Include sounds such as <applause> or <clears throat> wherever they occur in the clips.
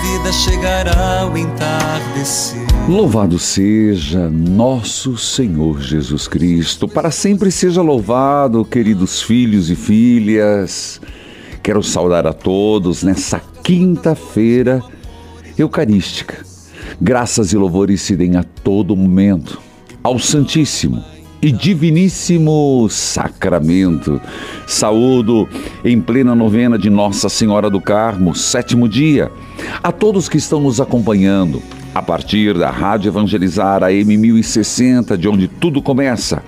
Vida chegará o entardecer. Louvado seja nosso Senhor Jesus Cristo, para sempre seja louvado, queridos filhos e filhas. Quero saudar a todos nessa quinta-feira eucarística. Graças e louvores se deem a todo momento ao Santíssimo e Diviníssimo Sacramento. Saúdo em plena novena de Nossa Senhora do Carmo, sétimo dia. A todos que estão nos acompanhando a partir da Rádio Evangelizar AM 1060, de onde tudo começa,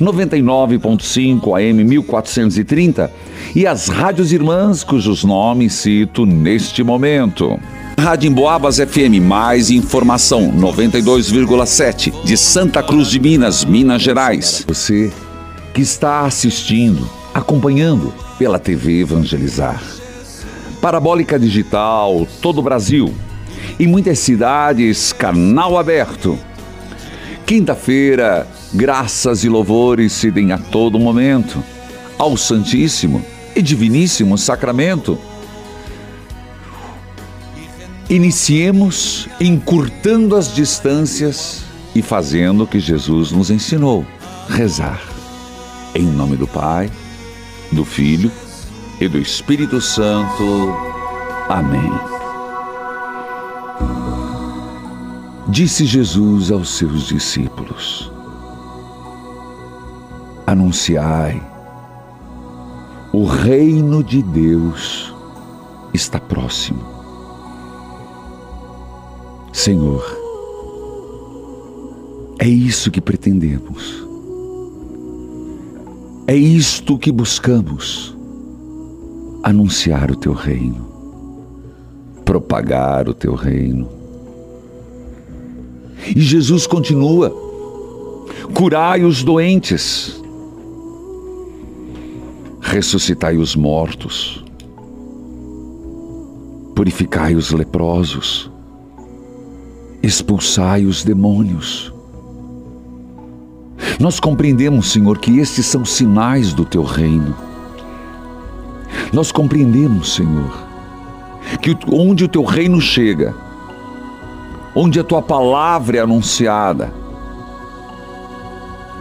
99.5 AM 1430 e as rádios irmãs cujos nomes cito neste momento. Rádio Emboabas FM, mais informação, 92,7 de Santa Cruz de Minas, Minas Gerais. Você que está assistindo, acompanhando pela TV Evangelizar. Parabólica Digital, todo o Brasil. Em muitas cidades, canal aberto. Quinta-feira, graças e louvores se deem a todo momento ao Santíssimo e Diviníssimo Sacramento. Iniciemos encurtando as distâncias e fazendo o que Jesus nos ensinou: rezar. Em nome do Pai, do Filho e do Espírito Santo. Amém. Disse Jesus aos seus discípulos: Anunciai, o reino de Deus está próximo. Senhor, é isso que pretendemos. É isto que buscamos: anunciar o teu reino, propagar o teu reino. E Jesus continua: curai os doentes, ressuscitai os mortos, purificai os leprosos expulsai os demônios. Nós compreendemos, Senhor, que estes são sinais do teu reino. Nós compreendemos, Senhor, que onde o teu reino chega, onde a tua palavra é anunciada,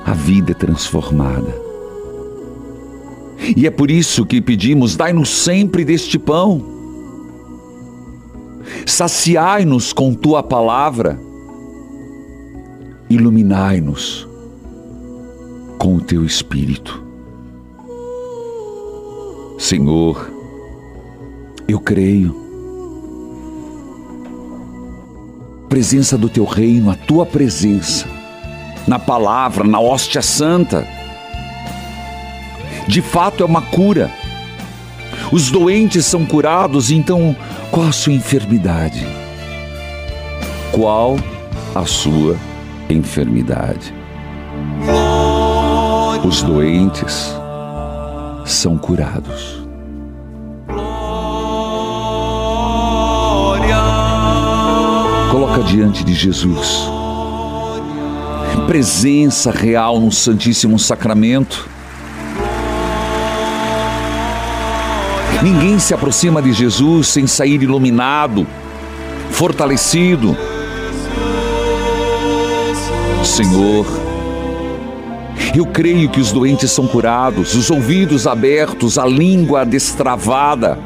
a vida é transformada. E é por isso que pedimos: dai-nos sempre deste pão saciai-nos com tua palavra, iluminai-nos com o teu espírito. Senhor, eu creio. Presença do teu reino, a tua presença, na palavra, na hóstia santa, de fato é uma cura. Os doentes são curados, então qual a sua enfermidade? Qual a sua enfermidade? Os doentes são curados. Coloca diante de Jesus presença real no Santíssimo Sacramento Ninguém se aproxima de Jesus sem sair iluminado, fortalecido. Senhor, eu creio que os doentes são curados, os ouvidos abertos, a língua destravada,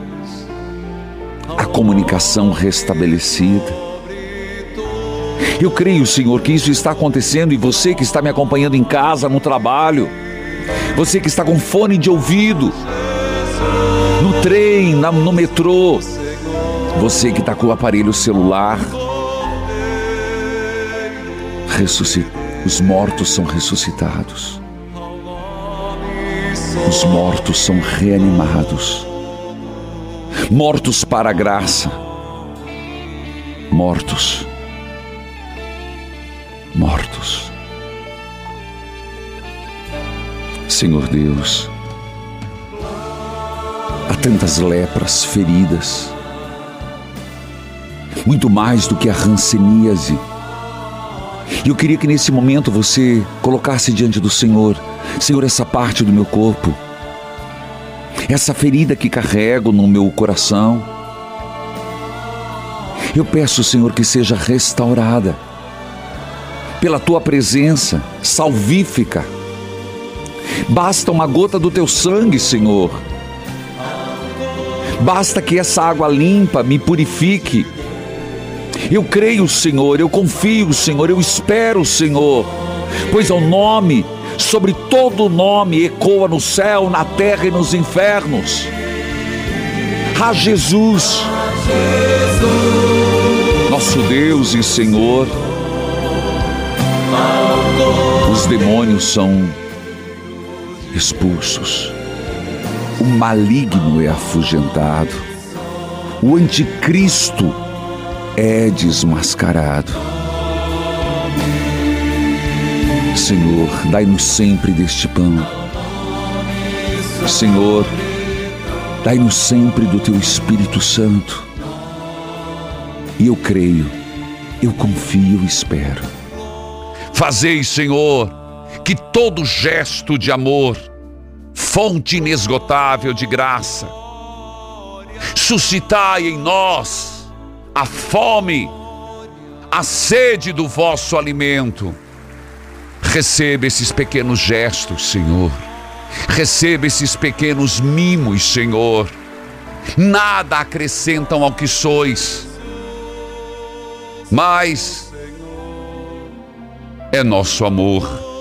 a comunicação restabelecida. Eu creio, Senhor, que isso está acontecendo e você que está me acompanhando em casa, no trabalho, você que está com fone de ouvido, no trem, no metrô, você que está com o aparelho celular. Os mortos são ressuscitados. Os mortos são reanimados. Mortos para a graça. Mortos. Mortos. Senhor Deus, tantas lepras, feridas, muito mais do que a ranceníase e eu queria que nesse momento você colocasse diante do Senhor, Senhor, essa parte do meu corpo, essa ferida que carrego no meu coração. Eu peço, Senhor, que seja restaurada pela tua presença salvífica. Basta uma gota do teu sangue, Senhor. Basta que essa água limpa me purifique. Eu creio, Senhor, eu confio, Senhor, eu espero, Senhor, pois o nome, sobre todo nome, ecoa no céu, na terra e nos infernos. A Jesus, nosso Deus e Senhor, os demônios são expulsos, o maligno é afugentado, o anticristo é desmascarado. Senhor, dai-nos sempre deste pão. Senhor, dai-nos sempre do teu Espírito Santo. E eu creio, eu confio e espero. Fazei, Senhor, que todo gesto de amor, fonte inesgotável de graça, suscitai em nós a fome, a sede do vosso alimento. Receba esses pequenos gestos, Senhor. Receba esses pequenos mimos, Senhor. Nada acrescentam ao que sois, mas é nosso amor.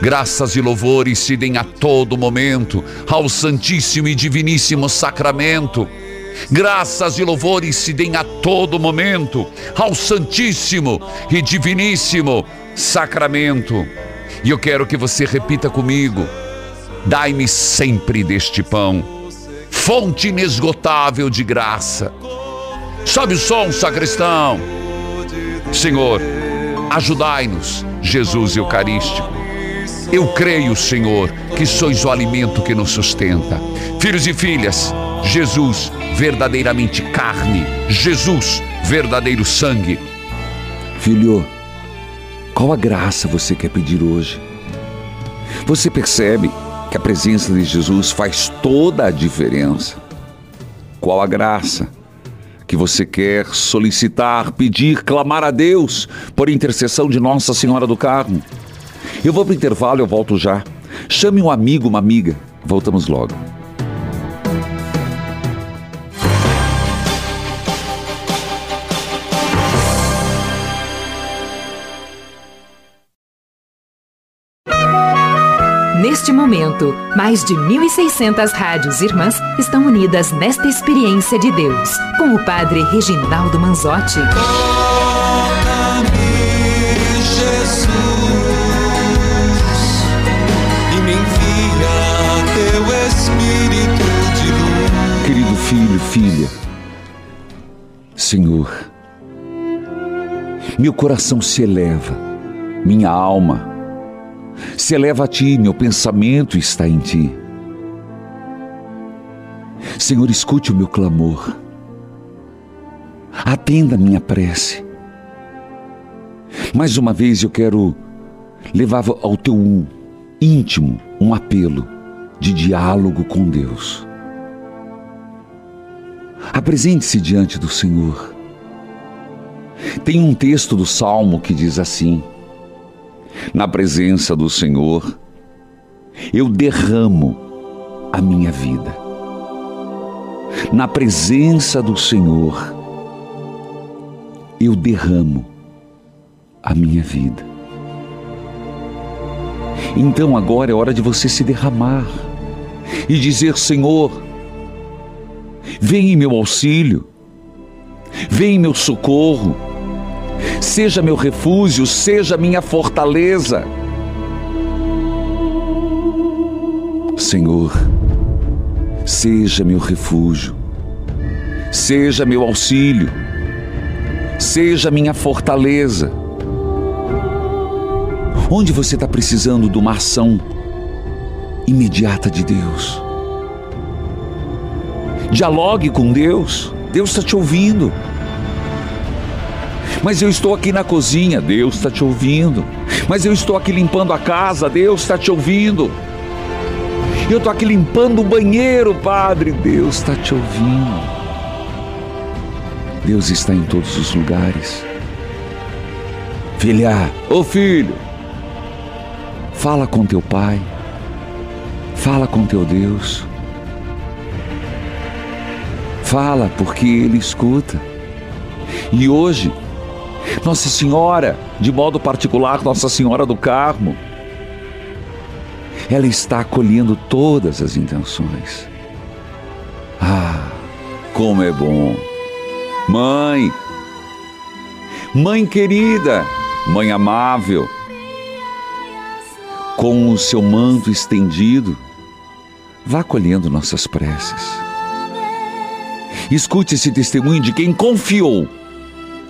Graças e louvores se deem a todo momento ao Santíssimo e Diviníssimo Sacramento Graças e louvores se deem a todo momento ao Santíssimo e Diviníssimo Sacramento. E eu quero que você repita comigo: Dai-me sempre deste pão, fonte inesgotável de graça. Sobe o som, sacristão. Senhor, ajudai-nos, Jesus Eucarístico. Eu creio, Senhor, que sois o alimento que nos sustenta. Filhos e filhas, Jesus verdadeiramente carne, Jesus, verdadeiro sangue. Filho, qual a graça você quer pedir hoje? Você percebe que a presença de Jesus faz toda a diferença? Qual a graça que você quer solicitar, pedir, clamar a Deus por intercessão de Nossa Senhora do Carmo? Eu vou para o intervalo, eu volto já. Chame um amigo, uma amiga. Voltamos logo. Neste momento, mais de 1.600 rádios irmãs estão unidas nesta experiência de Deus, com o Padre Reginaldo Manzotti. Filho, filha, Senhor, meu coração se eleva, minha alma se eleva a ti, meu pensamento está em ti. Senhor, escute o meu clamor, atenda a minha prece. Mais uma vez eu quero levar ao teu íntimo um apelo de diálogo com Deus. Apresente-se diante do Senhor. Tem um texto do Salmo que diz assim: Na presença do Senhor, eu derramo a minha vida. Na presença do Senhor, eu derramo a minha vida. Então agora é hora de você se derramar e dizer: Senhor, vem em meu auxílio, vem em meu socorro, seja meu refúgio, seja minha fortaleza. Senhor, seja meu refúgio, seja meu auxílio, seja minha fortaleza. Onde você está precisando de uma ação imediata de Deus? Dialogue com Deus, Deus está te ouvindo. Mas eu estou aqui na cozinha, Deus está te ouvindo. Mas eu estou aqui limpando a casa, Deus está te ouvindo. Eu estou aqui limpando o banheiro, Padre, Deus está te ouvindo. Deus está em todos os lugares. Filha, ô oh filho, Fala com teu Pai. Fala com teu Deus. Fala porque Ele escuta. E hoje, Nossa Senhora, de modo particular, Nossa Senhora do Carmo, ela está acolhendo todas as intenções. Ah, como é bom! Mãe, mãe querida, mãe amável, com o seu manto estendido, vá colhendo nossas preces. Escute esse testemunho de quem confiou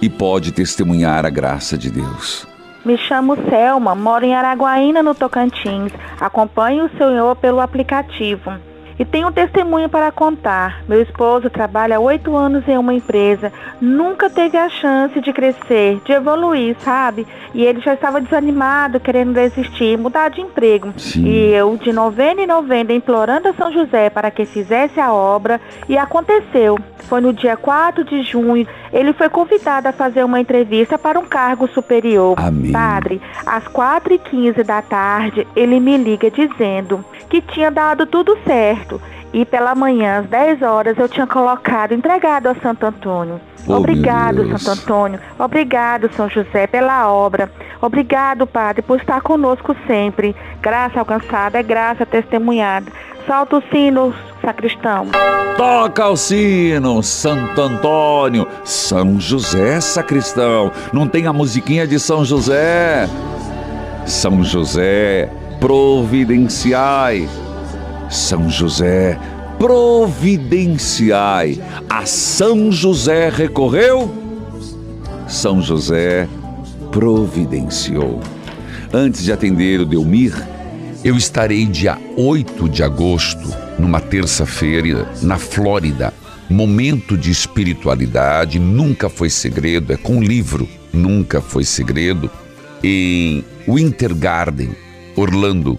e pode testemunhar a graça de Deus. Me chamo Selma, moro em Araguaína, no Tocantins. Acompanho o Senhor pelo aplicativo. E tenho um testemunho para contar. Meu esposo trabalha há oito anos em uma empresa, nunca teve a chance de crescer, de evoluir, sabe? E ele já estava desanimado, querendo desistir, mudar de emprego. Sim. E eu, de novena em novena, implorando a São José para que fizesse a obra, e aconteceu. Foi no dia 4 de junho, ele foi convidado a fazer uma entrevista para um cargo superior. Amém. Padre, às 4h15 da tarde, ele me liga dizendo que tinha dado tudo certo. E pela manhã, às 10 horas, eu tinha colocado, entregado a Santo Antônio. Oh, Obrigado, Santo Antônio. Obrigado, São José, pela obra. Obrigado, Padre, por estar conosco sempre. Graça alcançada é graça testemunhada. Salta o sino, sacristão. Toca o sino, Santo Antônio. São José, sacristão. Não tem a musiquinha de São José? São José, providenciai. São José, providenciai. A São José recorreu, São José providenciou. Antes de atender o Delmir, eu estarei dia 8 de agosto, numa terça-feira, na Flórida. Momento de espiritualidade, nunca foi segredo, é com livro, nunca foi segredo, em Winter Garden, Orlando.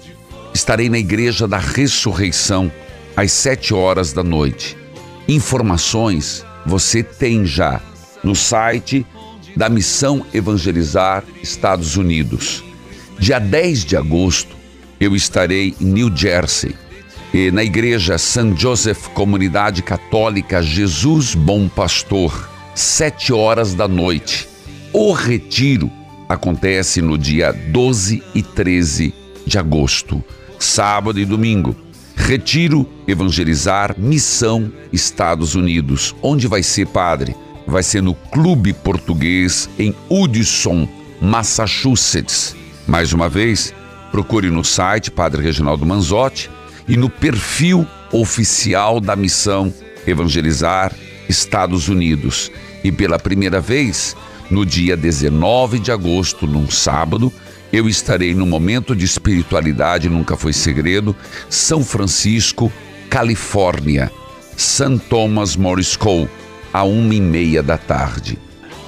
Estarei na Igreja da Ressurreição às sete horas da noite. Informações você tem já no site da Missão Evangelizar Estados Unidos. Dia 10 de agosto, eu estarei em New Jersey, na Igreja St. Joseph Comunidade Católica Jesus Bom Pastor, sete horas da noite. O retiro acontece no dia 12 e 13 de agosto, sábado e domingo. Retiro Evangelizar Missão Estados Unidos. Onde vai ser, padre? Vai ser no Clube Português em Hudson, Massachusetts. Mais uma vez, procure no site Padre Reginaldo Manzotti e no perfil oficial da Missão Evangelizar Estados Unidos. E pela primeira vez, no dia 19 de agosto, num sábado, eu estarei no momento de espiritualidade, nunca foi segredo, São Francisco, Califórnia, St. Thomas More School, a uma e meia da tarde.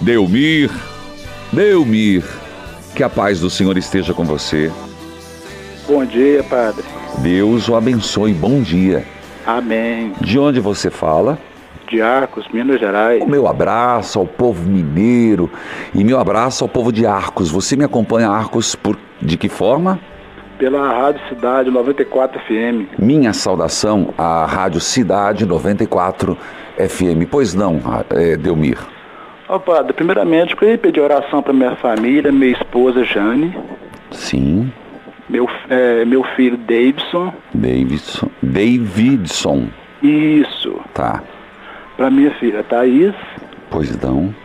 Delmir, Delmir, que a paz do Senhor esteja com você. Bom dia, Padre. Deus o abençoe, bom dia. Amém. De onde você fala? De Arcos, Minas Gerais. O meu abraço ao povo mineiro e meu abraço ao povo de Arcos. Você me acompanha Arcos por de que forma? Pela Rádio Cidade 94 FM. Minha saudação à Rádio Cidade 94 FM. Pois não, é, Delmir? Ó, padre, primeiramente, eu queria pedir oração para minha família, minha esposa Jane. Sim. Meu, é, meu filho Davidson. Davidson. Davidson. Isso. Tá. Para minha filha Thaís. Pois não.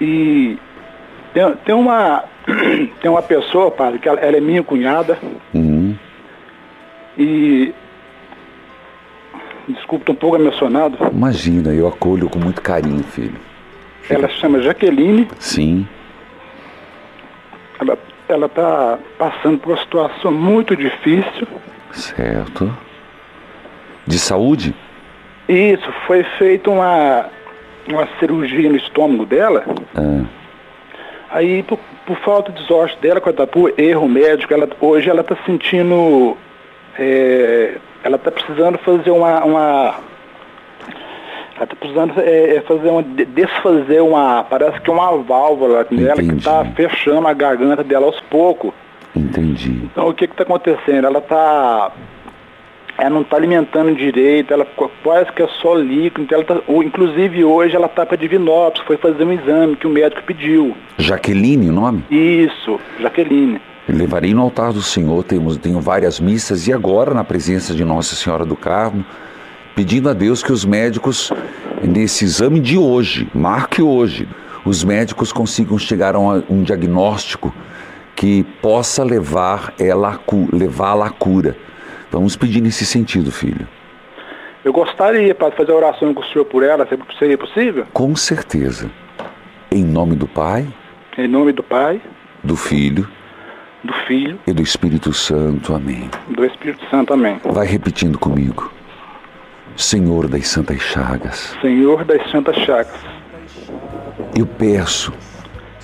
E tem, tem uma <clears throat> tem uma pessoa, padre, que ela, ela é minha cunhada. Uhum. E desculpa, tô um pouco emocionado. Imagina, eu acolho com muito carinho, filho. Ela se chama Jaqueline. Sim. Ela ela está passando por uma situação muito difícil. Certo. De saúde? Isso, foi feita uma, uma cirurgia no estômago dela. Ah. Aí, por, por, falta de sorte dela, por erro médico, ela, hoje ela está sentindo. É, ela está precisando fazer uma, uma ela está precisando é, é, fazer uma, desfazer uma, parece que uma válvula nela que está fechando a garganta dela aos poucos. Entendi. Então o que está acontecendo? Ela está ela não está alimentando direito, ela quase que é só líquido, então tá, inclusive hoje ela está para Divinópolis, foi fazer um exame que o médico pediu. Jaqueline o nome? Isso, Jaqueline. levarei no altar do Senhor, temos, tenho várias missas e agora na presença de Nossa Senhora do Carmo, pedindo a Deus que os médicos, nesse exame de hoje, marque hoje, os médicos consigam chegar a um diagnóstico que possa levar ela levá-la à cura. Vamos pedir nesse sentido, filho. Eu gostaria para fazer a oração com o senhor por ela, seria possível? Com certeza. Em nome do Pai. Em nome do Pai. Do Filho. Do Filho. E do Espírito Santo. Amém. Do Espírito Santo. Amém. Vai repetindo comigo. Senhor das Santas Chagas. Senhor das Santas Chagas. Eu peço.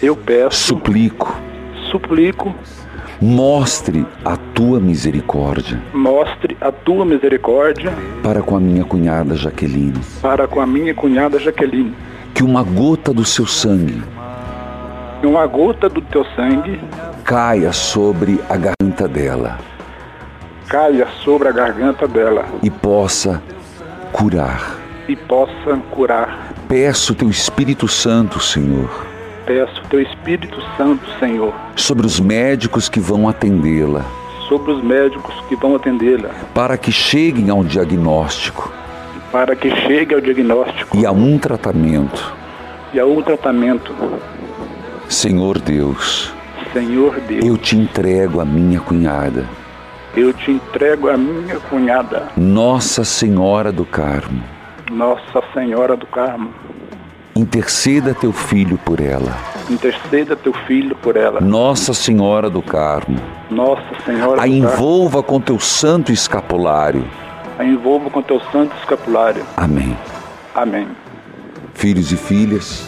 Eu peço. Suplico. Suplico. Mostre a tua misericórdia. Mostre a tua misericórdia. Para com a minha cunhada Jaqueline. Para com a minha cunhada Jaqueline. Que uma gota do seu sangue. Que uma gota do teu sangue. Caia sobre a garganta dela. Caia sobre a garganta dela. E possa curar. E possa curar. Peço teu Espírito Santo, Senhor. Peço teu Espírito Santo, Senhor. Sobre os médicos que vão atendê-la. Sobre os médicos que vão atendê-la. Para que cheguem ao diagnóstico. Para que chegue ao diagnóstico. E a um tratamento. E a um tratamento. Senhor Deus. Senhor Deus. Eu te entrego a minha cunhada. Eu te entrego a minha cunhada. Nossa Senhora do Carmo. Nossa Senhora do Carmo. Interceda teu filho por ela. Interceda teu filho por ela. Nossa Senhora do Carmo. Nossa Senhora a envolva com teu santo escapulário. A envolva com teu santo escapulário. Amém. Amém. Filhos e filhas,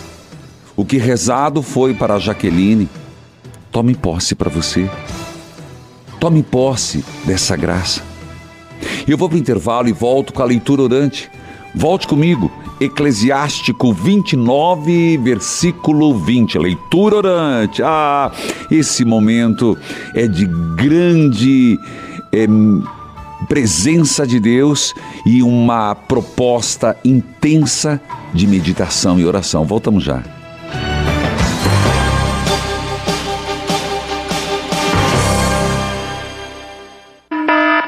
o que rezado foi para a Jaqueline, tome posse para você. Tome posse dessa graça. Eu vou para o intervalo e volto com a leitura orante. Volte comigo, Eclesiástico 29, versículo 20, leitura orante. Ah, esse momento é de grande é, presença de Deus e uma proposta intensa de meditação e oração. Voltamos já.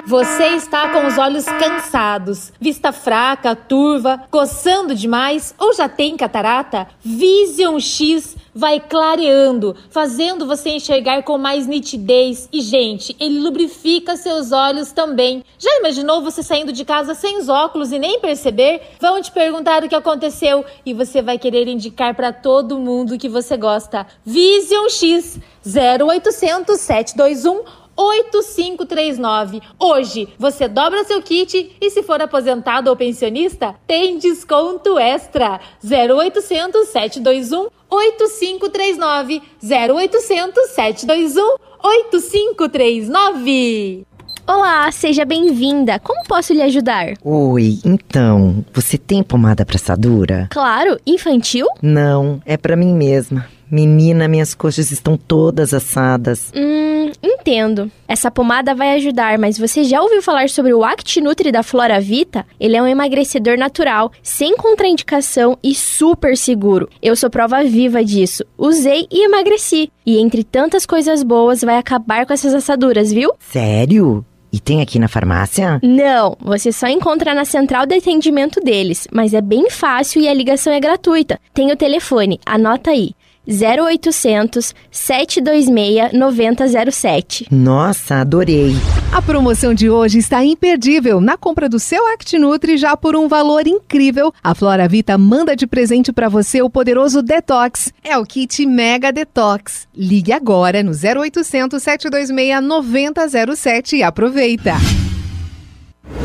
Você está com os olhos cansados, vista fraca, turva, coçando demais ou já tem catarata? Vision X vai clareando, fazendo você enxergar com mais nitidez. E, gente, ele lubrifica seus olhos também. Já imaginou você saindo de casa sem os óculos e nem perceber? Vão te perguntar o que aconteceu e você vai querer indicar para todo mundo que você gosta. Vision X 0800 721 8539. Hoje você dobra seu kit e se for aposentado ou pensionista, tem desconto extra. 0800 721 8539 0800 721 8539. Olá, seja bem-vinda. Como posso lhe ajudar? Oi, então, você tem pomada pra assadura? Claro, infantil? Não, é pra mim mesma. Menina, minhas coxas estão todas assadas. Hum, entendo. Essa pomada vai ajudar, mas você já ouviu falar sobre o ActiNutri da Flora Vita? Ele é um emagrecedor natural, sem contraindicação e super seguro. Eu sou prova viva disso. Usei e emagreci. E entre tantas coisas boas, vai acabar com essas assaduras, viu? Sério? E tem aqui na farmácia? Não, você só encontra na central de atendimento deles, mas é bem fácil e a ligação é gratuita. Tem o telefone, anota aí. 0800 726 9007. Nossa, adorei. A promoção de hoje está imperdível. Na compra do seu ActiNutri, já por um valor incrível, a Flora Vita manda de presente para você o poderoso Detox. É o kit Mega Detox. Ligue agora no 0800 726 9007 e aproveita.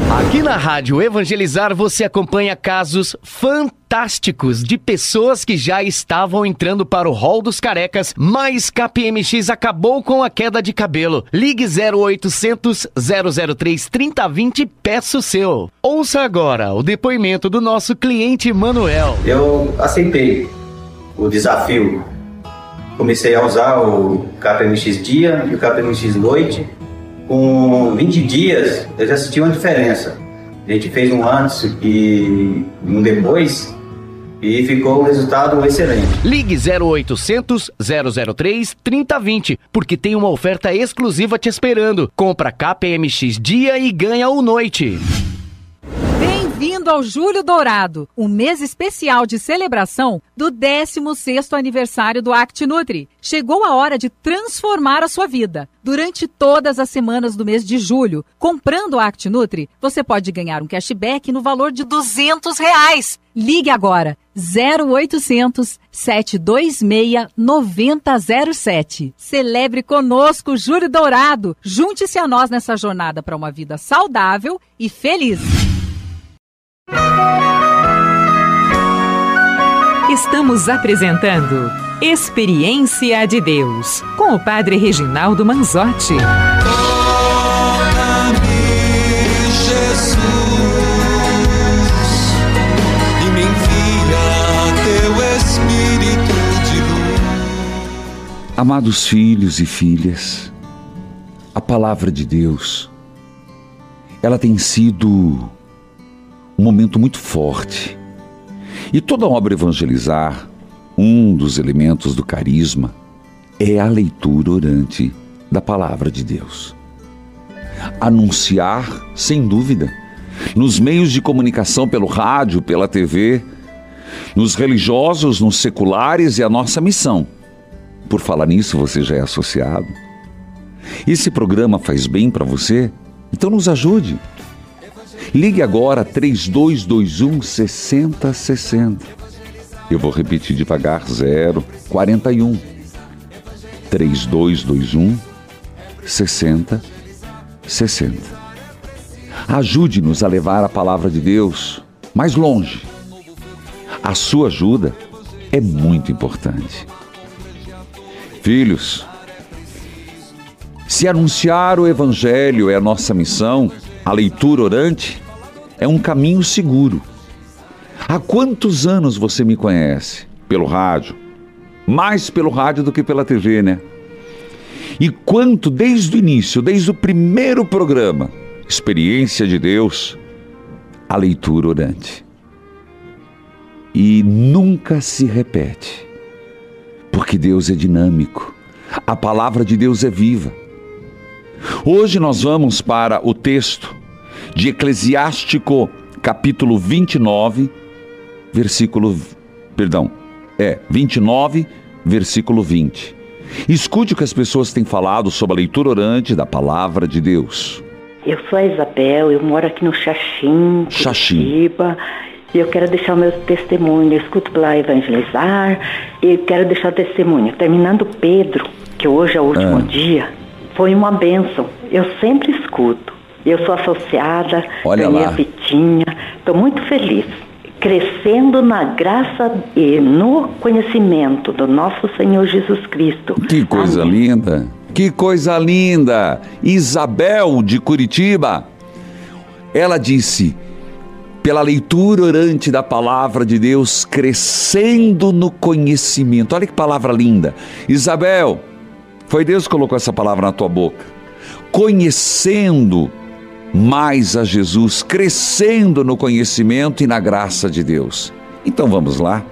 Aqui na Rádio Evangelizar você acompanha casos fantásticos de pessoas que já estavam entrando para o hall dos carecas, mas KPMX acabou com a queda de cabelo. Ligue 0800 003 3020 e peça o seu. Ouça agora o depoimento do nosso cliente Manuel. Eu aceitei o desafio. Comecei a usar o KPMX dia e o KPMX noite com 20 dias eu já senti uma diferença. A gente fez um antes e um depois e ficou um resultado excelente. Ligue 0800 003 3020, porque tem uma oferta exclusiva te esperando. Compra KPMX dia e ganha o noite. Bem-vindo ao Julho Dourado, um mês especial de celebração do 16º aniversário do ActNutri. Chegou a hora de transformar a sua vida. Durante todas as semanas do mês de julho, comprando o ActNutri, você pode ganhar um cashback no valor de 200 reais. Ligue agora 0800 726 9007. Celebre conosco o Júlio Dourado. Junte-se a nós nessa jornada para uma vida saudável e feliz. Estamos apresentando Experiência de Deus com o Padre Reginaldo Manzotti. Jesus, e me envia teu Espírito de luz. Amados filhos e filhas, a palavra de Deus, ela tem sido um momento muito forte. E toda obra evangelizar, um dos elementos do carisma é a leitura orante da palavra de Deus. Anunciar, sem dúvida, nos meios de comunicação pelo rádio, pela TV, nos religiosos, nos seculares e a nossa missão. Por falar nisso, você já é associado. Esse programa faz bem para você? Então nos ajude. Ligue agora 3221 6060. Eu vou repetir devagar 041 3221 6060. Ajude-nos a levar a palavra de Deus mais longe. A sua ajuda é muito importante. Filhos, se anunciar o Evangelho é a nossa missão, a leitura orante é um caminho seguro. Há quantos anos você me conhece? Pelo rádio. Mais pelo rádio do que pela TV, né? E quanto desde o início, desde o primeiro programa, Experiência de Deus, a leitura orante. E nunca se repete, porque Deus é dinâmico, a palavra de Deus é viva. Hoje nós vamos para o texto de Eclesiástico, capítulo 29, versículo. Perdão, é 29, versículo 20. Escute o que as pessoas têm falado sobre a leitura orante da palavra de Deus. Eu sou a Isabel, eu moro aqui no Xaxim, Xaxim. Curitiba, e eu quero deixar o meu testemunho. Eu escuto lá evangelizar e quero deixar o testemunho. Terminando Pedro, que hoje é o último Ah. dia, foi uma bênção. Eu sempre escuto. Eu sou associada, Olha ganhei lá. a fitinha, estou muito feliz. Crescendo na graça e no conhecimento do nosso Senhor Jesus Cristo. Que coisa linda. Que coisa linda! Isabel de Curitiba. Ela disse: pela leitura orante da palavra de Deus, crescendo no conhecimento. Olha que palavra linda. Isabel, foi Deus que colocou essa palavra na tua boca. Conhecendo mais a Jesus, crescendo no conhecimento e na graça de Deus. Então vamos lá.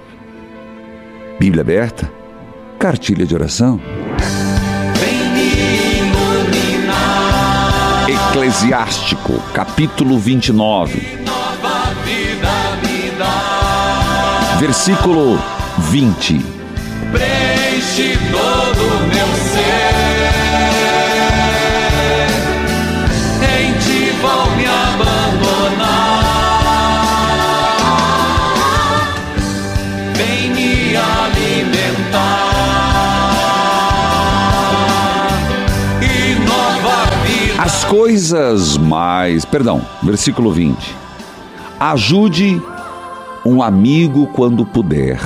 Bíblia aberta, cartilha de oração. Eclesiástico, capítulo 29. Versículo 20. Coisas mais. Perdão, versículo 20. Ajude um amigo quando puder.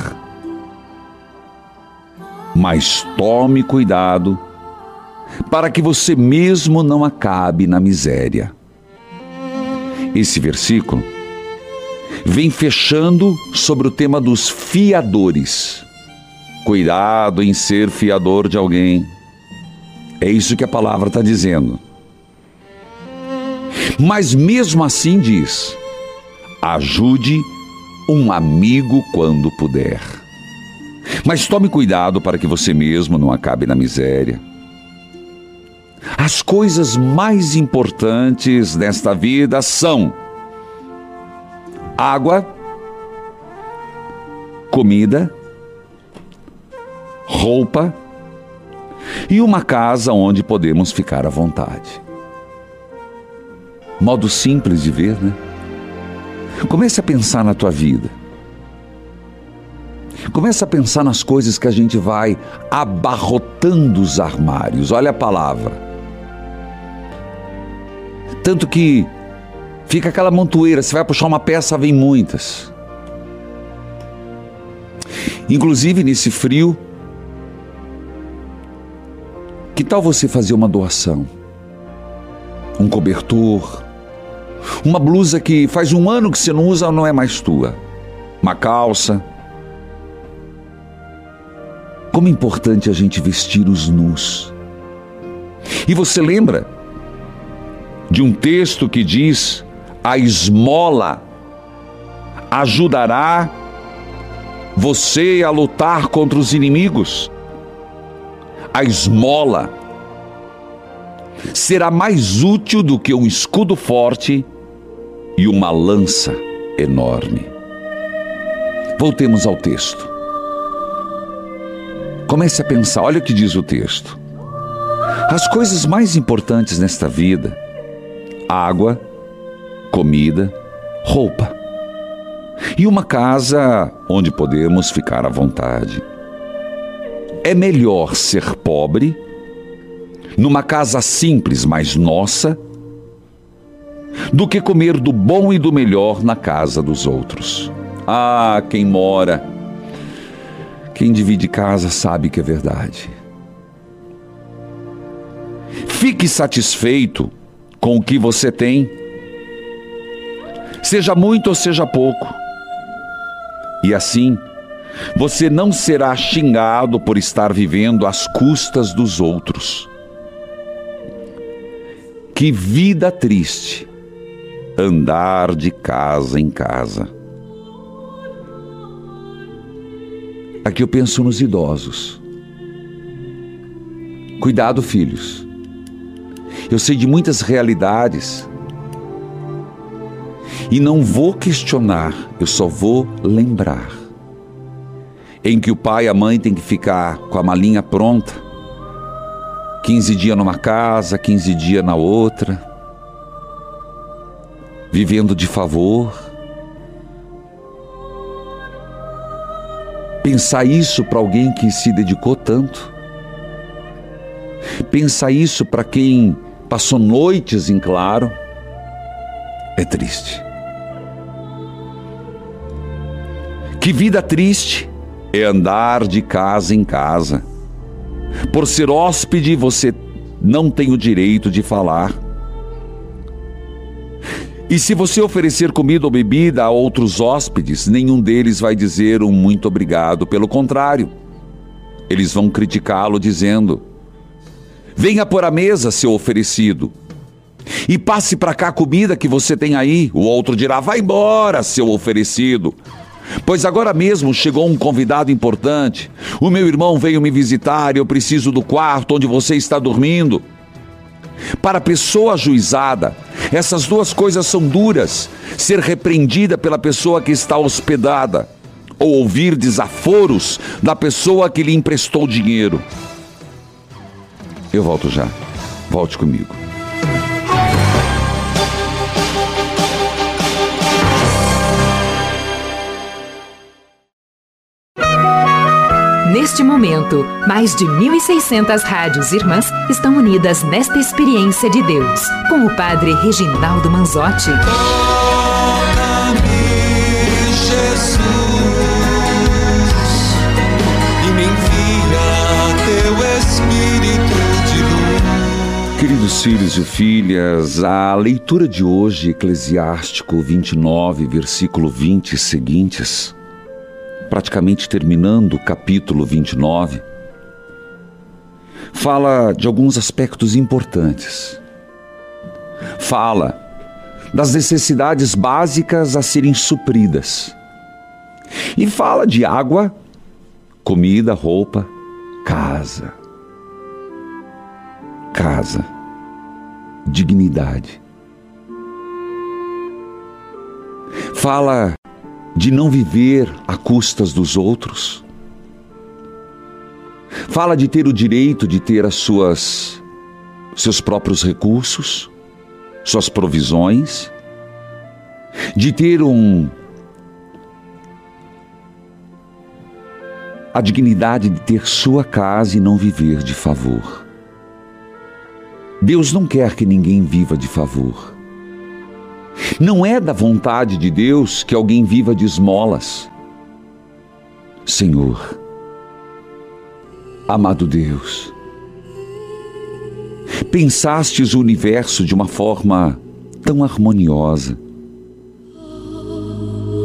Mas tome cuidado para que você mesmo não acabe na miséria. Esse versículo vem fechando sobre o tema dos fiadores. Cuidado em ser fiador de alguém. É isso que a palavra está dizendo. Mas mesmo assim diz: ajude um amigo quando puder. Mas tome cuidado para que você mesmo não acabe na miséria. As coisas mais importantes nesta vida são água, comida, roupa e uma casa onde podemos ficar à vontade. Modo simples de ver, né? Comece a pensar na tua vida. Comece a pensar nas coisas que a gente vai abarrotando os armários. Olha a palavra. Tanto que fica aquela montoeira, você vai puxar uma peça, vem muitas. Inclusive nesse frio, que tal você fazer uma doação? Um cobertor, uma blusa que faz um ano que você não usa, não é mais tua. Uma calça. Como é importante a gente vestir os nus. E você lembra de um texto que diz: a esmola ajudará você a lutar contra os inimigos. A esmola será mais útil do que um escudo forte e uma lança enorme. Voltemos ao texto. Comece a pensar, olha o que diz o texto. As coisas mais importantes nesta vida: água, comida, roupa. E uma casa onde podemos ficar à vontade. É melhor ser pobre, numa casa simples, mas nossa, do que comer do bom e do melhor na casa dos outros. Ah, quem mora, quem divide casa sabe que é verdade. Fique satisfeito com o que você tem, seja muito ou seja pouco. E assim, você não será xingado por estar vivendo às custas dos outros. Que vida triste andar de casa em casa. Aqui eu penso nos idosos. Cuidado, filhos. Eu sei de muitas realidades e não vou questionar, eu só vou lembrar. Em que o pai e a mãe têm que ficar com a malinha pronta, 15 dias numa casa, 15 dias na outra, vivendo de favor. Pensar isso para alguém que se dedicou tanto. Pensar isso para quem passou noites em claro. É triste. Que vida triste é andar de casa em casa. Por ser hóspede, você não tem o direito de falar. E se você oferecer comida ou bebida a outros hóspedes, nenhum deles vai dizer um muito obrigado. Pelo contrário, eles vão criticá-lo dizendo: Venha por a mesa, seu oferecido. E passe para cá a comida que você tem aí. O outro dirá: Vai embora, seu oferecido. Pois agora mesmo chegou um convidado importante. O meu irmão veio me visitar e eu preciso do quarto onde você está dormindo. Para a pessoa ajuizada, essas duas coisas são duras: ser repreendida pela pessoa que está hospedada, ou ouvir desaforos da pessoa que lhe emprestou dinheiro. Eu volto já. Volte comigo. Neste momento, mais de 1.600 rádios irmãs estão unidas nesta experiência de Deus, com o Padre Reginaldo Manzotti. Toca-me, Jesus, e me envia teu Espírito de luz. Queridos filhos e filhas, a leitura de hoje, Eclesiástico 29, versículo 20 e seguintes, praticamente terminando o capítulo 29, fala de alguns aspectos importantes. Fala das necessidades básicas a serem supridas. E fala de água, comida, roupa, casa. Casa. Dignidade. Fala de não viver a custas dos outros. Fala de ter o direito de ter as suas seus próprios recursos, suas provisões, de ter um a dignidade de ter sua casa e não viver de favor. Deus não quer que ninguém viva de favor. Não é da vontade de Deus que alguém viva de esmolas. Senhor, amado Deus, pensastes o universo de uma forma tão harmoniosa.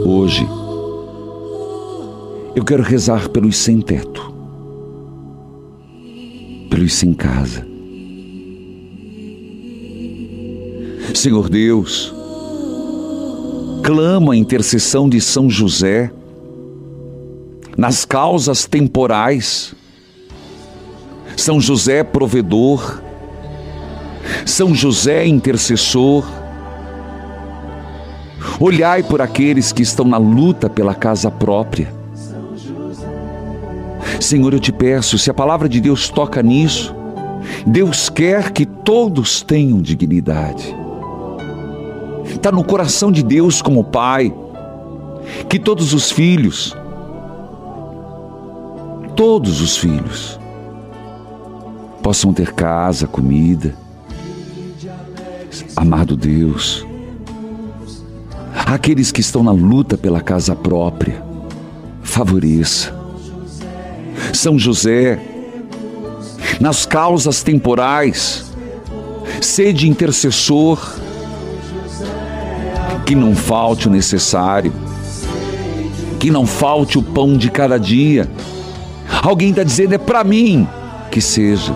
Hoje, eu quero rezar pelos sem teto, pelos sem casa. Senhor Deus, clamo a intercessão de São José nas causas temporais. São José provedor, São José intercessor. Olhai por aqueles que estão na luta pela casa própria. Senhor, eu te peço, se a palavra de Deus toca nisso, Deus quer que todos tenham dignidade está no coração de Deus como Pai, que todos os filhos, todos os filhos, possam ter casa, comida. Amado Deus, aqueles que estão na luta pela casa própria, favoreça. São José, nas causas temporais, sede intercessor que não falte o necessário, que não falte o pão de cada dia. Alguém está dizendo, é para mim que seja.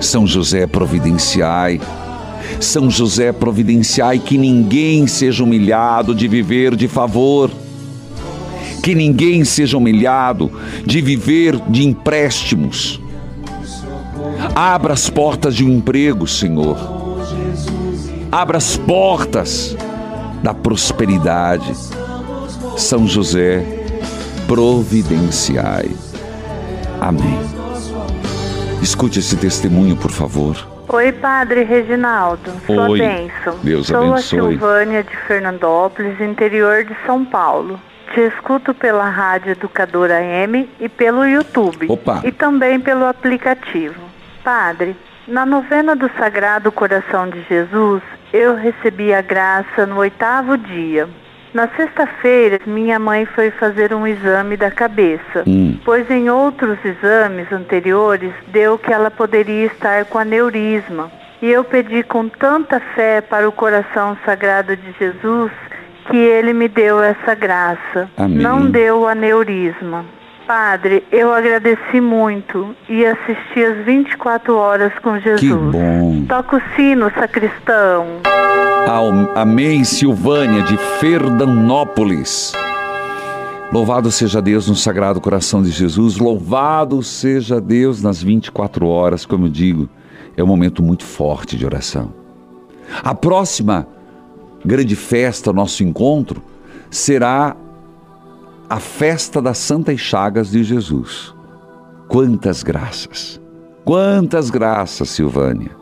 São José providenciai. São José providenciai que ninguém seja humilhado de viver de favor. Que ninguém seja humilhado de viver de empréstimos. Abra as portas de um emprego, Senhor. Abra as portas da prosperidade. São José, providenciai. Amém. Escute esse testemunho, por favor. Oi, Padre Reginaldo. Sua Oi. bênção. Deus Sou abençoe. a Silvânia de Fernandópolis, interior de São Paulo. Te escuto pela Rádio Educadora M e pelo YouTube. Opa. E também pelo aplicativo. Padre, na novena do Sagrado Coração de Jesus, eu recebi a graça no oitavo dia. Na sexta-feira, minha mãe foi fazer um exame da cabeça, Hum. pois em outros exames anteriores deu que ela poderia estar com aneurisma. E eu pedi com tanta fé para o coração sagrado de Jesus que ele me deu essa graça. Amém. Não deu aneurisma. Padre, eu agradeci muito e assisti as 24 horas com Jesus. Que bom. Toca o sino, sacristão. Amém, Silvânia, de Fernanópolis. Louvado seja Deus no Sagrado Coração de Jesus, louvado seja Deus nas 24 horas, como eu digo, é um momento muito forte de oração. A próxima grande festa, nosso encontro, será a festa das Santas Chagas de Jesus. Quantas graças! Quantas graças, Silvânia!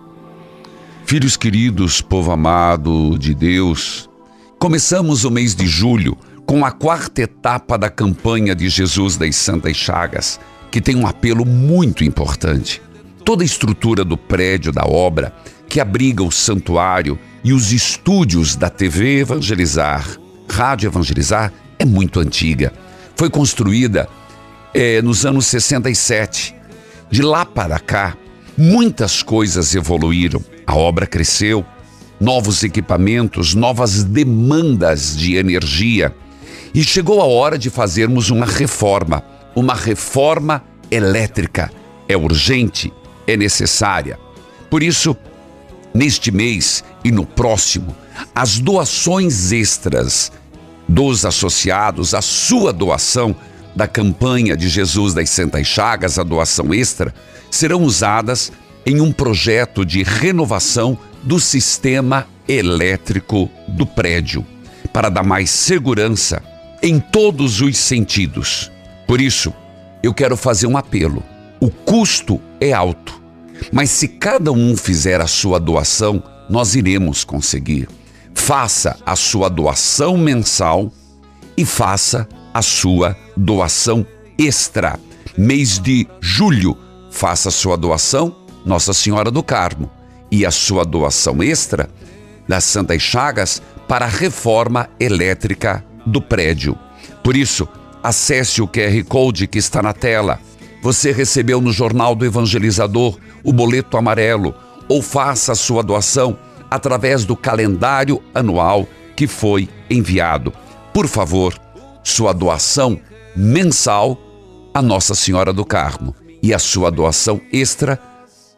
Filhos queridos, povo amado de Deus, começamos o mês de julho com a quarta etapa da campanha de Jesus das Santas Chagas, que tem um apelo muito importante. Toda a estrutura do prédio da obra, que abriga o santuário e os estúdios da TV Evangelizar, Rádio Evangelizar, é muito antiga. Foi construída eh, nos anos 67. De lá para cá, muitas coisas evoluíram. A obra cresceu, novos equipamentos, novas demandas de energia. E chegou a hora de fazermos uma reforma, uma reforma elétrica. É urgente, é necessária. Por isso, neste mês e no próximo, as doações extras dos associados, a sua doação da campanha de Jesus das Santas Chagas, a doação extra, serão usadas em um projeto de renovação do sistema elétrico do prédio, para dar mais segurança em todos os sentidos. Por isso, eu quero fazer um apelo. O custo é alto, mas se cada um fizer a sua doação, nós iremos conseguir. Faça a sua doação mensal e faça a sua doação extra. Mês de julho, faça a sua doação Nossa Senhora do Carmo e a sua doação extra das Santas Chagas para a reforma elétrica do prédio. Por isso, acesse o QR Code que está na tela. Você recebeu no Jornal do Evangelizador o boleto amarelo ou faça a sua doação através do calendário anual que foi enviado. Por favor, sua doação mensal a Nossa Senhora do Carmo e a sua doação extra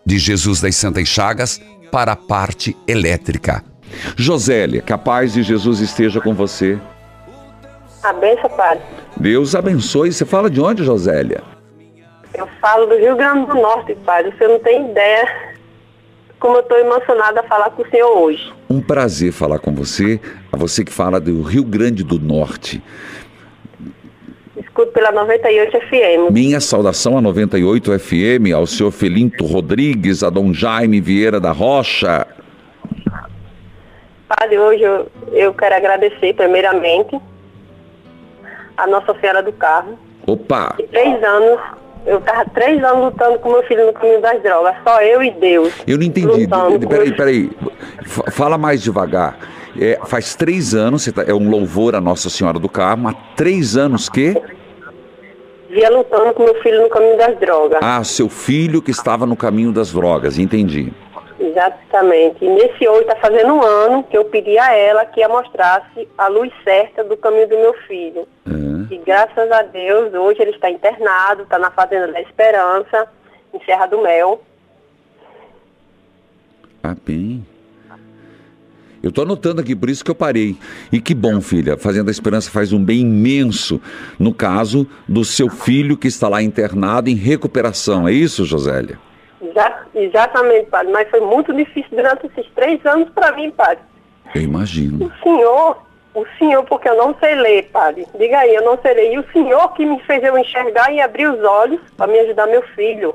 de Jesus das Santas Chagas para a parte elétrica. Josélia, capaz de Jesus esteja com você. A benção, padre. Deus abençoe. Você fala de onde, Josélia? Eu falo do Rio Grande do Norte, padre. Você não tem ideia como eu estou emocionada a falar com o senhor hoje. Um prazer falar com você, a você que fala do Rio Grande do Norte. Escuto pela 98 FM. Minha saudação a 98 FM, ao senhor Felinto Rodrigues, a Dom Jaime Vieira da Rocha. Padre, hoje eu, eu quero agradecer primeiramente a Nossa Senhora do Carmo. Opa! E três anos, eu estava três anos lutando com meu filho no caminho das drogas, só eu e Deus. Eu não entendi. Peraí, peraí. Fa- Fala mais devagar. É, faz três anos, você tá- é um louvor a Nossa Senhora do Carmo. Há três anos que? Via lutando com meu filho no caminho das drogas. Ah, seu filho que estava no caminho das drogas. Entendi. Exatamente. E nesse hoje está fazendo um ano que eu pedi a ela que a mostrasse a luz certa do caminho do meu filho. E graças a Deus, hoje ele está internado, está na Fazenda da Esperança, em Serra do Mel. Ah, bem. Eu tô anotando aqui, por isso que eu parei. E que bom, filha. Fazenda Esperança faz um bem imenso no caso do seu filho que está lá internado em recuperação. É isso, Josélia? Exa- exatamente, padre. Mas foi muito difícil durante esses três anos para mim, padre. Eu imagino. O senhor, o senhor, porque eu não sei ler, padre. Diga aí, eu não sei ler. E o senhor que me fez eu enxergar e abrir os olhos para me ajudar meu filho.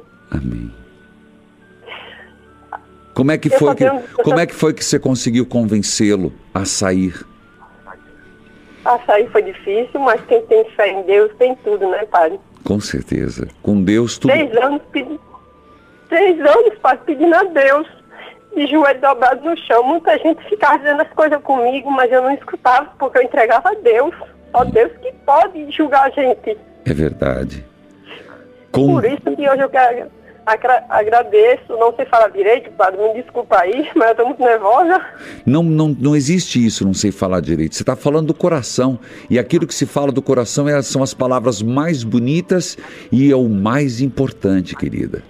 Como é que Eu foi que, como é que foi que você conseguiu convencê-lo a sair? A sair foi difícil, mas quem tem fé em Deus tem tudo, né, padre? Com certeza. Com Deus tudo. Três anos pedindo. Três anos, padre, pedindo a Deus. de joelho dobrado no chão. Muita gente ficava dizendo as coisas comigo, mas eu não escutava porque eu entregava a Deus. Só Deus que pode julgar a gente. É verdade. Com... Por isso que hoje eu quero agra agradeço, não sei falar direito, padre, me desculpa aí, <laughs> mas eu estou muito nervosa. Não, não, não existe isso, não sei falar direito. Você está falando do coração. E aquilo que se fala do coração é, são as palavras mais bonitas e é o mais importante, querida.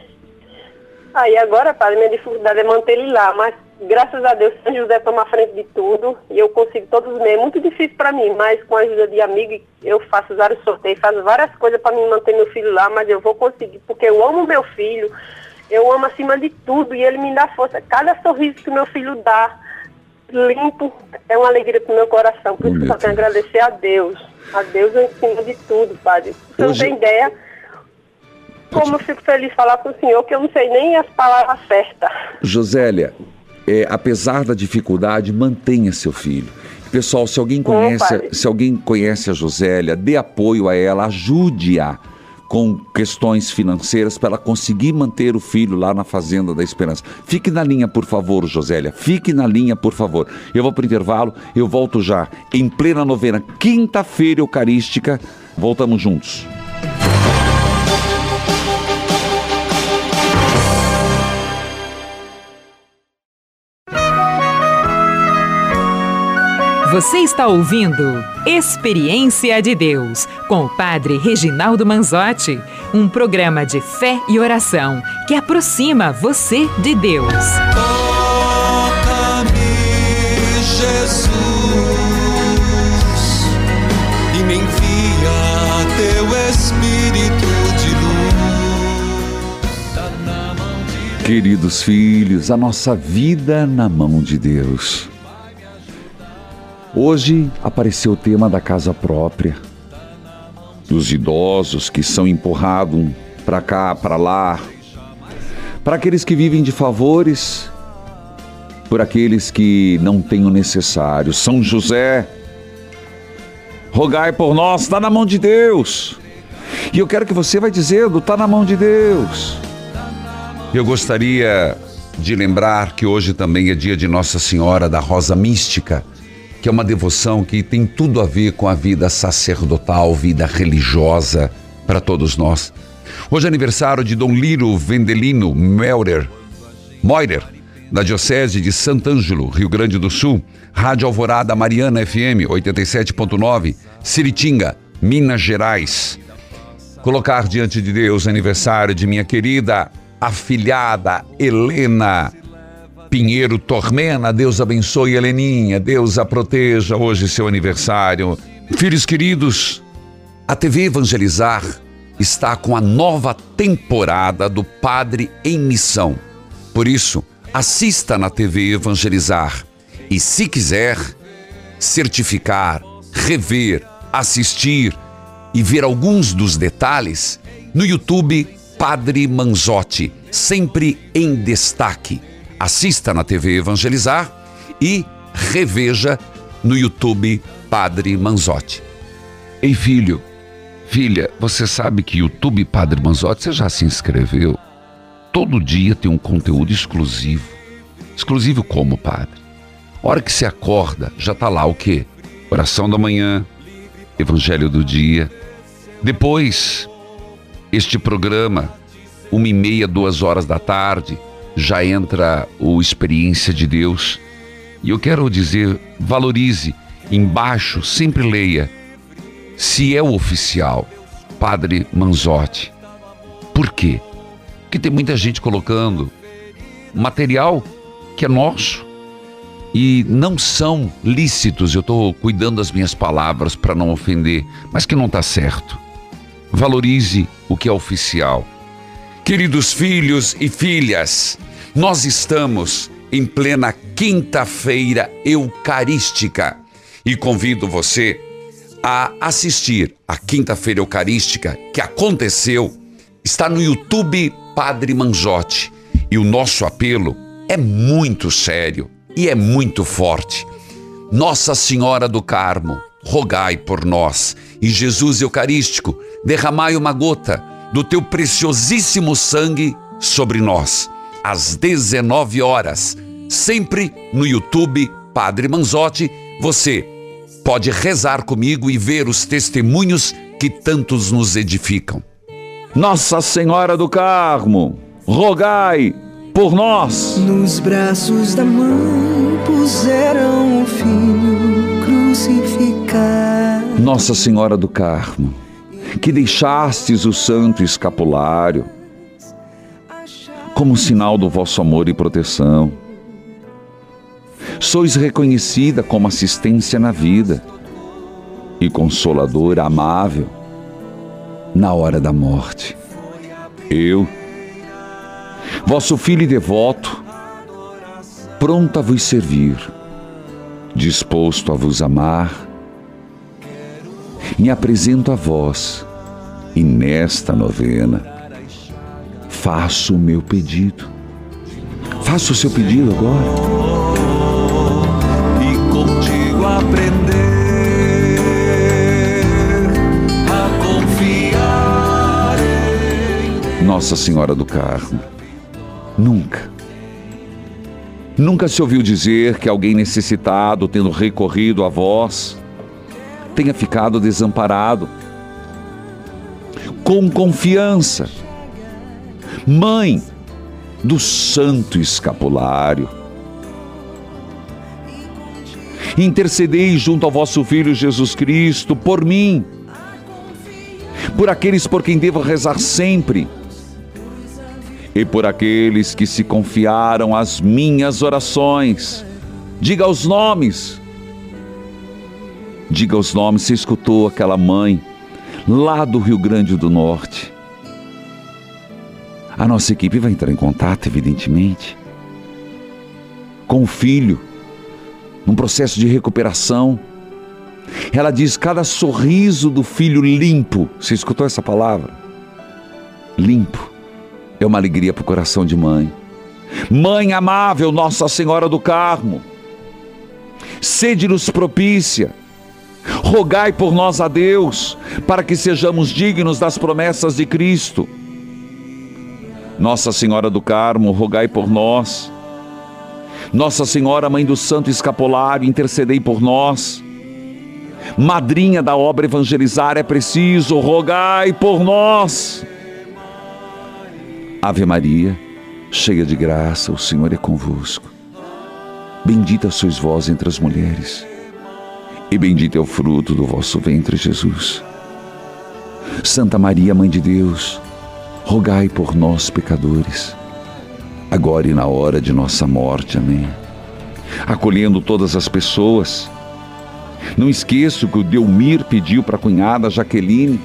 Aí agora, padre, minha dificuldade é manter ele lá, mas graças a Deus, São José toma a frente de tudo e eu consigo todos os meios. É muito difícil para mim, mas com a ajuda de amigo, eu faço vários sorteios, faço várias coisas para me manter meu filho lá, mas eu vou conseguir, porque eu amo meu filho, eu amo acima de tudo e ele me dá força. Cada sorriso que meu filho dá, limpo, é uma alegria para meu coração. Por isso eu só tenho que agradecer a Deus. A Deus em cima de tudo, padre. Você Hoje... não tem ideia como eu fico feliz de falar com o senhor, que eu não sei nem as palavras certas. Josélia, é, apesar da dificuldade, mantenha seu filho. Pessoal, se alguém conhece, se alguém conhece a Josélia, dê apoio a ela, ajude-a com questões financeiras para ela conseguir manter o filho lá na Fazenda da Esperança. Fique na linha, por favor, Josélia. Fique na linha, por favor. Eu vou para o intervalo, eu volto já em plena novena, quinta-feira eucarística. Voltamos juntos. Você está ouvindo Experiência de Deus com o Padre Reginaldo Manzotti, um programa de fé e oração que aproxima você de Deus. Toca-me, Jesus, e me envia teu Espírito de luz. Queridos filhos, a nossa vida na mão de Deus. Hoje apareceu o tema da casa própria, dos idosos que são empurrados para cá, para lá, para aqueles que vivem de favores, por aqueles que não têm o necessário. São José, rogai por nós, está na mão de Deus. E eu quero que você vai dizendo, está na mão de Deus. Eu gostaria de lembrar que hoje também é dia de Nossa Senhora da Rosa Mística que é uma devoção que tem tudo a ver com a vida sacerdotal, vida religiosa para todos nós. Hoje é aniversário de Dom Liro Vendelino Melder, Moirer, da Diocese de Sant'Angelo, Rio Grande do Sul, Rádio Alvorada Mariana FM 87.9, Siritinga, Minas Gerais. Colocar diante de Deus aniversário de minha querida afilhada Helena Pinheiro Tormena, Deus abençoe Heleninha, Deus a proteja, hoje seu aniversário. Filhos queridos, a TV Evangelizar está com a nova temporada do Padre em Missão. Por isso, assista na TV Evangelizar e, se quiser, certificar, rever, assistir e ver alguns dos detalhes no YouTube Padre Manzotti, sempre em destaque assista na TV Evangelizar e reveja no YouTube Padre Manzotti. Ei filho, filha, você sabe que YouTube Padre Manzotti, você já se inscreveu? Todo dia tem um conteúdo exclusivo. Exclusivo como, padre? hora que você acorda, já tá lá o quê? Oração da manhã, Evangelho do dia. Depois, este programa, uma e meia, duas horas da tarde, já entra o experiência de Deus. E eu quero dizer, valorize, embaixo sempre leia se é o oficial, Padre Manzotti. Por quê? Porque tem muita gente colocando material que é nosso e não são lícitos. Eu estou cuidando das minhas palavras para não ofender, mas que não está certo. Valorize o que é oficial. Queridos filhos e filhas, nós estamos em plena quinta-feira eucarística e convido você a assistir a quinta-feira eucarística que aconteceu. Está no YouTube Padre Manzotti e o nosso apelo é muito sério e é muito forte. Nossa Senhora do Carmo, rogai por nós e Jesus Eucarístico, derramai uma gota do teu preciosíssimo sangue sobre nós às 19 horas, sempre no YouTube Padre Manzotti, você pode rezar comigo e ver os testemunhos que tantos nos edificam. Nossa Senhora do Carmo, rogai por nós. Nos braços da mãe puseram o filho crucificado. Nossa Senhora do Carmo, que deixastes o santo escapulário como sinal do vosso amor e proteção. Sois reconhecida como assistência na vida e consoladora amável na hora da morte. Eu, vosso filho devoto, pronto a vos servir, disposto a vos amar, me apresento a vós e nesta novena faço o meu pedido. Faça o seu pedido agora. E contigo aprender a confiar em Nossa Senhora do Carmo. Nunca, nunca se ouviu dizer que alguém necessitado, tendo recorrido a vós, tenha ficado desamparado. Com confiança, Mãe do Santo Escapulário, intercedei junto ao vosso Filho Jesus Cristo por mim, por aqueles por quem devo rezar sempre e por aqueles que se confiaram às minhas orações. Diga os nomes. Diga os nomes. Você escutou aquela mãe lá do Rio Grande do Norte. A nossa equipe vai entrar em contato, evidentemente, com o filho, num processo de recuperação. Ela diz: cada sorriso do filho limpo. Você escutou essa palavra? Limpo. É uma alegria para o coração de mãe. Mãe amável, Nossa Senhora do Carmo, sede-nos propícia. Rogai por nós a Deus, para que sejamos dignos das promessas de Cristo. Nossa Senhora do Carmo, rogai por nós. Nossa Senhora, Mãe do Santo Escapulário, intercedei por nós. Madrinha da obra evangelizar é preciso, rogai por nós. Ave Maria, cheia de graça, o Senhor é convosco. Bendita sois vós entre as mulheres, e bendito é o fruto do vosso ventre, Jesus. Santa Maria, Mãe de Deus, rogai por nós, pecadores, agora e na hora de nossa morte. Amém. Acolhendo todas as pessoas. Não esqueço que o Delmir pediu para a cunhada Jaqueline.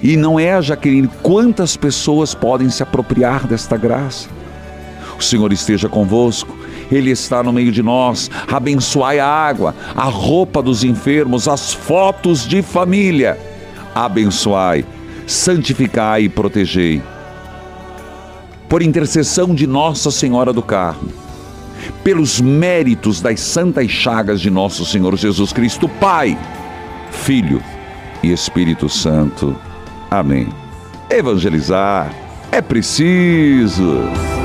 E não é a Jaqueline, quantas pessoas podem se apropriar desta graça? O Senhor esteja convosco, Ele está no meio de nós. Abençoai a água, a roupa dos enfermos, as fotos de família. Abençoai santificai e protegei. Por intercessão de Nossa Senhora do Carmo, pelos méritos das santas chagas de nosso Senhor Jesus Cristo, Pai, Filho e Espírito Santo. Amém. Evangelizar é preciso.